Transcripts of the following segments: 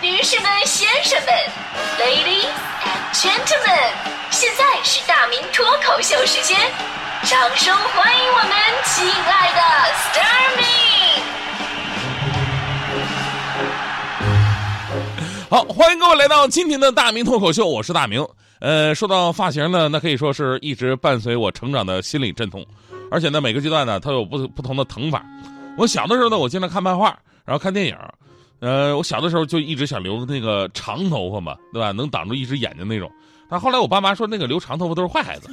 女士们、先生们，Ladies and Gentlemen，现在是大明脱口秀时间，掌声欢迎我们亲爱的 s t a r m y 好，欢迎各位来到今天的大明脱口秀，我是大明。呃，说到发型呢，那可以说是一直伴随我成长的心理阵痛，而且呢，每个阶段呢，它有不不同的疼法。我小的时候呢，我经常看漫画，然后看电影。呃，我小的时候就一直想留那个长头发嘛，对吧？能挡住一只眼睛那种。但后来我爸妈说，那个留长头发都是坏孩子。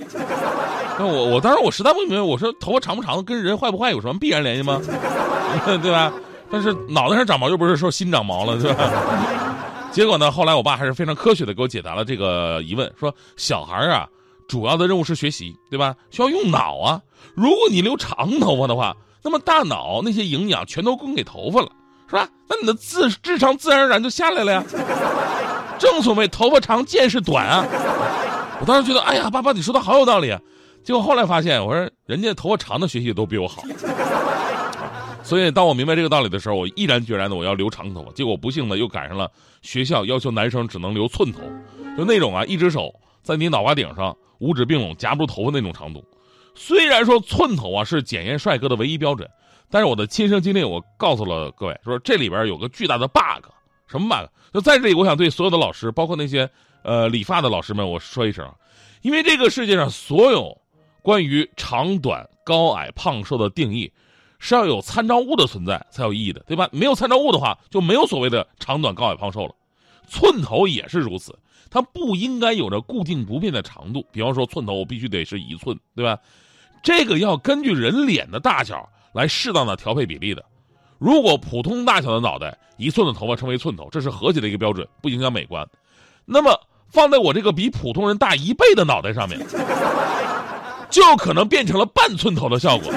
那我我当时我实在不明白，我说头发长不长跟人坏不坏有什么必然联系吗？对吧？但是脑袋上长毛又不是说心长毛了，对吧？结果呢，后来我爸还是非常科学的给我解答了这个疑问，说小孩啊，主要的任务是学习，对吧？需要用脑啊。如果你留长头发的话，那么大脑那些营养全都供给头发了。是吧？那你的智智商自然而然就下来了呀。正所谓头发长见识短啊。我当时觉得，哎呀，爸爸你说的好有道理啊。结果后来发现，我说人家头发长的学习都比我好。所以当我明白这个道理的时候，我毅然决然的我要留长头发。结果不幸的又赶上了学校要求男生只能留寸头，就那种啊，一只手在你脑瓜顶上五指并拢夹不住头发那种长度。虽然说寸头啊是检验帅哥的唯一标准。但是我的亲身经历，我告诉了各位，说这里边有个巨大的 bug，什么 bug？就在这里，我想对所有的老师，包括那些呃理发的老师们，我说一声，因为这个世界上所有关于长短、高矮、胖瘦的定义，是要有参照物的存在才有意义的，对吧？没有参照物的话，就没有所谓的长短、高矮、胖瘦了。寸头也是如此，它不应该有着固定不变的长度。比方说，寸头我必须得是一寸，对吧？这个要根据人脸的大小。来适当的调配比例的，如果普通大小的脑袋一寸的头发称为寸头，这是和谐的一个标准，不影响美观。那么放在我这个比普通人大一倍的脑袋上面，就可能变成了半寸头的效果，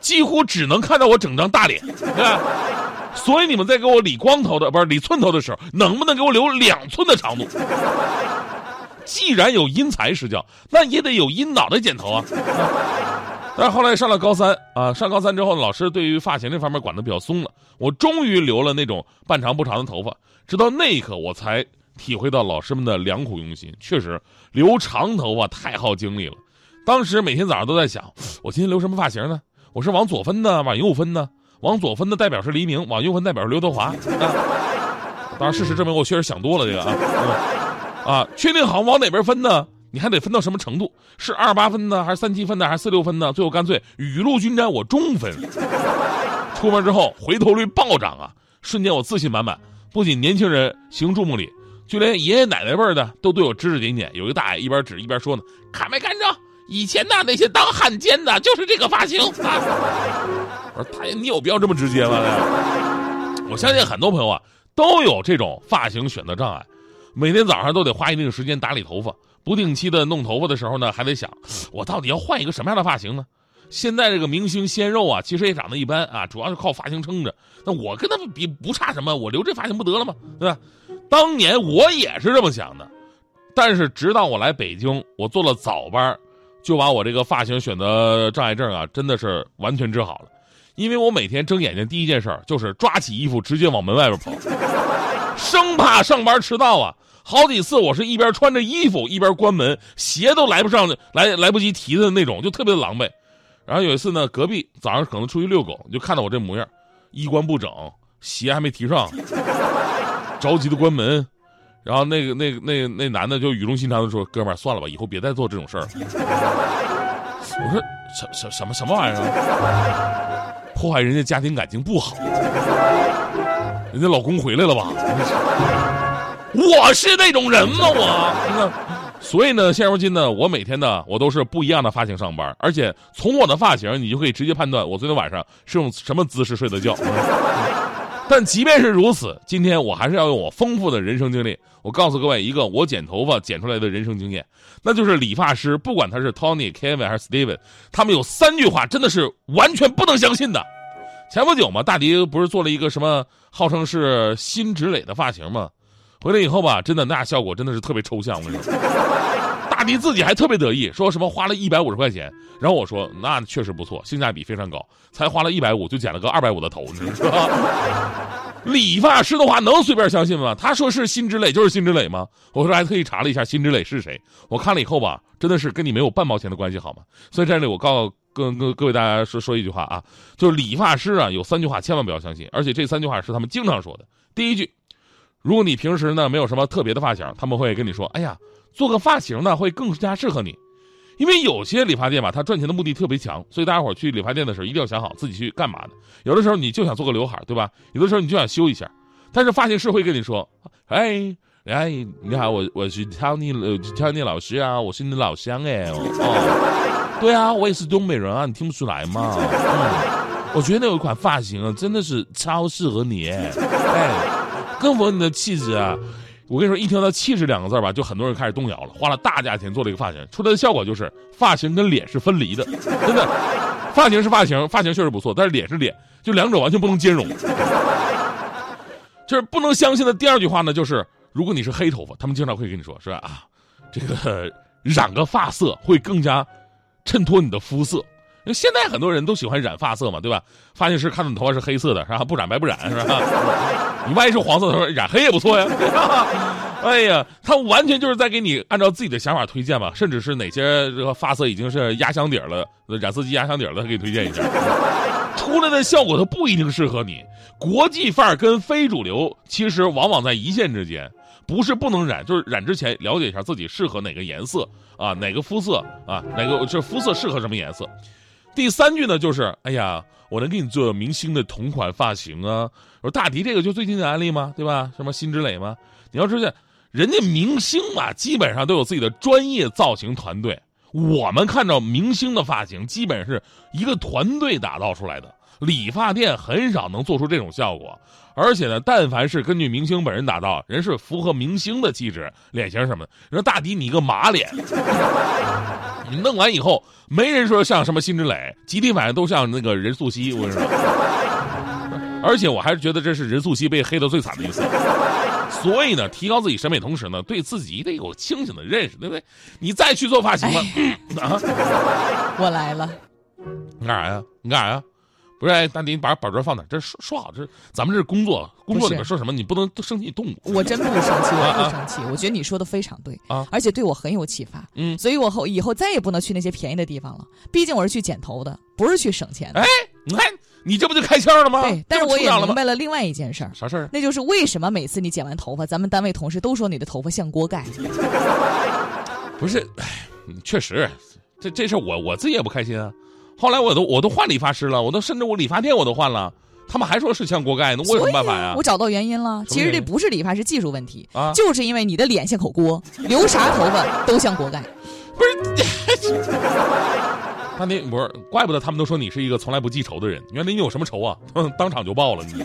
几乎只能看到我整张大脸，对吧？所以你们在给我理光头的，不是理寸头的时候，能不能给我留两寸的长度？既然有因材施教，那也得有因脑袋剪头啊。但是后来上了高三啊，上高三之后，老师对于发型这方面管的比较松了。我终于留了那种半长不长的头发，直到那一刻，我才体会到老师们的良苦用心。确实，留长头发太耗精力了。当时每天早上都在想，我今天留什么发型呢？我是往左分呢，往右分呢？往左分的代表是黎明，往右分代表是刘德华。啊当然，事实证明我确实想多了这个啊啊！确定好往哪边分呢？你还得分到什么程度？是二八分呢，还是三七分呢，还是四六分呢？最后干脆雨露均沾，我中分。出门之后回头率暴涨啊！瞬间我自信满满。不仅年轻人行注目礼，就连爷爷奶奶辈的都对我指指点点。有一个大爷一边指一边说呢：“看没看着？以前的那些当汉奸的，就是这个发型。” 我说：“大爷，你有必要这么直接吗？”我相信很多朋友啊都有这种发型选择障碍，每天早上都得花一定时间打理头发。不定期的弄头发的时候呢，还得想，我到底要换一个什么样的发型呢？现在这个明星鲜肉啊，其实也长得一般啊，主要是靠发型撑着。那我跟他们比不差什么，我留这发型不得了吗？对吧？当年我也是这么想的，但是直到我来北京，我做了早班，就把我这个发型选择障碍症啊，真的是完全治好了。因为我每天睁眼睛第一件事就是抓起衣服直接往门外边跑，生怕上班迟到啊。好几次，我是一边穿着衣服一边关门，鞋都来不上，来来不及提的那种，就特别的狼狈。然后有一次呢，隔壁早上可能出去遛狗，就看到我这模样，衣冠不整，鞋还没提上，着急的关门。然后那个那个那那男的就语重心长的说：“哥们儿，算了吧，以后别再做这种事儿。”我说：“什什什么什么玩意儿？破坏人家家庭感情不好。人家老公回来了吧？”我是那种人吗？我，所以呢，现如今呢，我每天呢，我都是不一样的发型上班，而且从我的发型，你就可以直接判断我昨天晚上是用什么姿势睡的觉。但即便是如此，今天我还是要用我丰富的人生经历，我告诉各位一个我剪头发剪出来的人生经验，那就是理发师，不管他是 Tony、Kevin 还是 Steven，他们有三句话真的是完全不能相信的。前不久嘛，大迪不是做了一个什么号称是新植磊的发型吗？回来以后吧，真的那效果真的是特别抽象。我跟你说，大迪自己还特别得意，说什么花了一百五十块钱，然后我说那确实不错，性价比非常高，才花了一百五就剪了个二百五的头，你知道？理发师的话能随便相信吗？他说是辛芷蕾就是辛芷蕾吗？我说还特意查了一下辛芷蕾是谁，我看了以后吧，真的是跟你没有半毛钱的关系，好吗？所以在这里我告跟跟各位大家说说一句话啊，就是理发师啊有三句话千万不要相信，而且这三句话是他们经常说的。第一句，如果你平时呢没有什么特别的发型，他们会跟你说，哎呀，做个发型呢会更加适合你。因为有些理发店吧，他赚钱的目的特别强，所以大家伙去理发店的时候一定要想好自己去干嘛的。有的时候你就想做个刘海，对吧？有的时候你就想修一下，但是发型师会跟你说：“哎哎，你好，我我是 Tony 呃 Tony 老师啊，我是你的老乡哎哦，对啊，我也是东北人啊，你听不出来吗？嗯，我觉得有一款发型啊，真的是超适合你哎，更符合你的气质啊。”我跟你说，一听到“气质”两个字吧，就很多人开始动摇了。花了大价钱做了一个发型，出来的效果就是发型跟脸是分离的，真的。发型是发型，发型确实不错，但是脸是脸，就两者完全不能兼容。就是不能相信的第二句话呢，就是如果你是黑头发，他们经常会跟你说，是吧？啊，这个染个发色会更加衬托你的肤色。因为现在很多人都喜欢染发色嘛，对吧？发型师看到你头发是黑色的，是吧？不染白不染，是吧？你万一是黄色的，说染黑也不错呀。哎呀，他完全就是在给你按照自己的想法推荐嘛，甚至是哪些这个发色已经是压箱底了，染色机压箱底了，他给你推荐一下。出来的效果它不一定适合你。国际范儿跟非主流其实往往在一线之间，不是不能染，就是染之前了解一下自己适合哪个颜色啊，哪个肤色啊，哪个这肤色适合什么颜色。第三句呢，就是哎呀，我能给你做明星的同款发型啊！我说大迪这个就最近的案例吗？对吧？什么辛芷蕾吗？你要知道，人家明星嘛，基本上都有自己的专业造型团队。我们看到明星的发型，基本是一个团队打造出来的。理发店很少能做出这种效果，而且呢，但凡是根据明星本人打造，人是符合明星的气质、脸型什么的。你说大迪，你一个马脸。你弄完以后，没人说像什么辛芷蕾，集体反应都像那个任素汐。我跟你说，而且我还是觉得这是任素汐被黑的最惨的一次。所以呢，提高自己审美同时呢，对自己得有清醒的认识，对不对？你再去做发型吧。啊，我来了。你干啥呀？你干啥呀？不是，大迪，你把板砖放哪？这说说好，这咱们这是工作，工作里面说什么你不能生气动。我真不生气，我不生气。我觉得你说的非常对啊，而且对我很有启发。嗯，所以我后以后再也不能去那些便宜的地方了。毕竟我是去剪头的，不是去省钱的。哎，你看你这不就开窍了吗？对，但是我也明白了另外一件事儿。啥事儿？那就是为什么每次你剪完头发，咱们单位同事都说你的头发像锅盖。不是，确实，这这事我我自己也不开心啊。后来我都我都换理发师了，我都甚至我理发店我都换了，他们还说是像锅盖那，我有什么办法呀？我找到原因了，其实这不是理发师技术问题啊，就是因为你的脸像口锅，留啥头发都像锅盖。不是，那你不是，怪不得他们都说你是一个从来不记仇的人，原来你有什么仇啊？当场就报了你。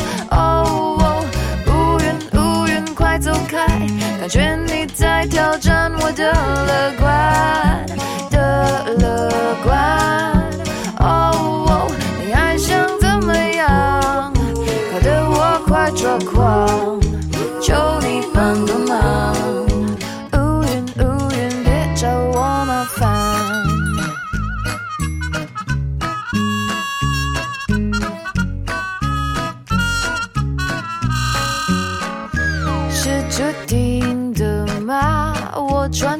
觉你在挑战我的乐观。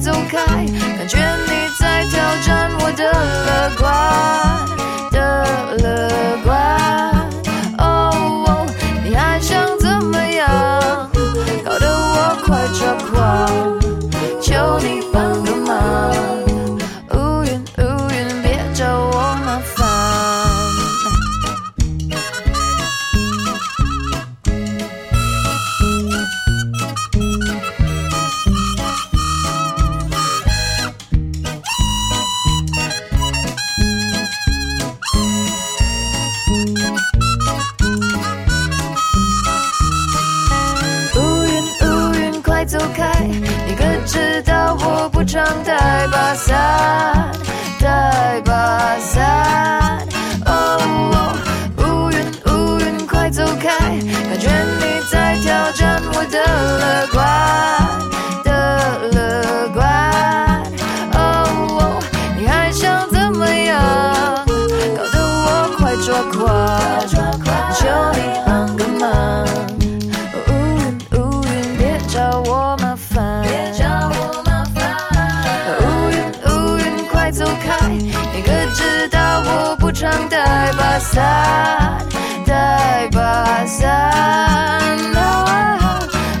走开，感觉你在。start 带把伞啊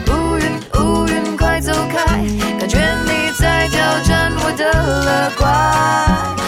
乌云乌云快走开感觉你在挑战我的乐观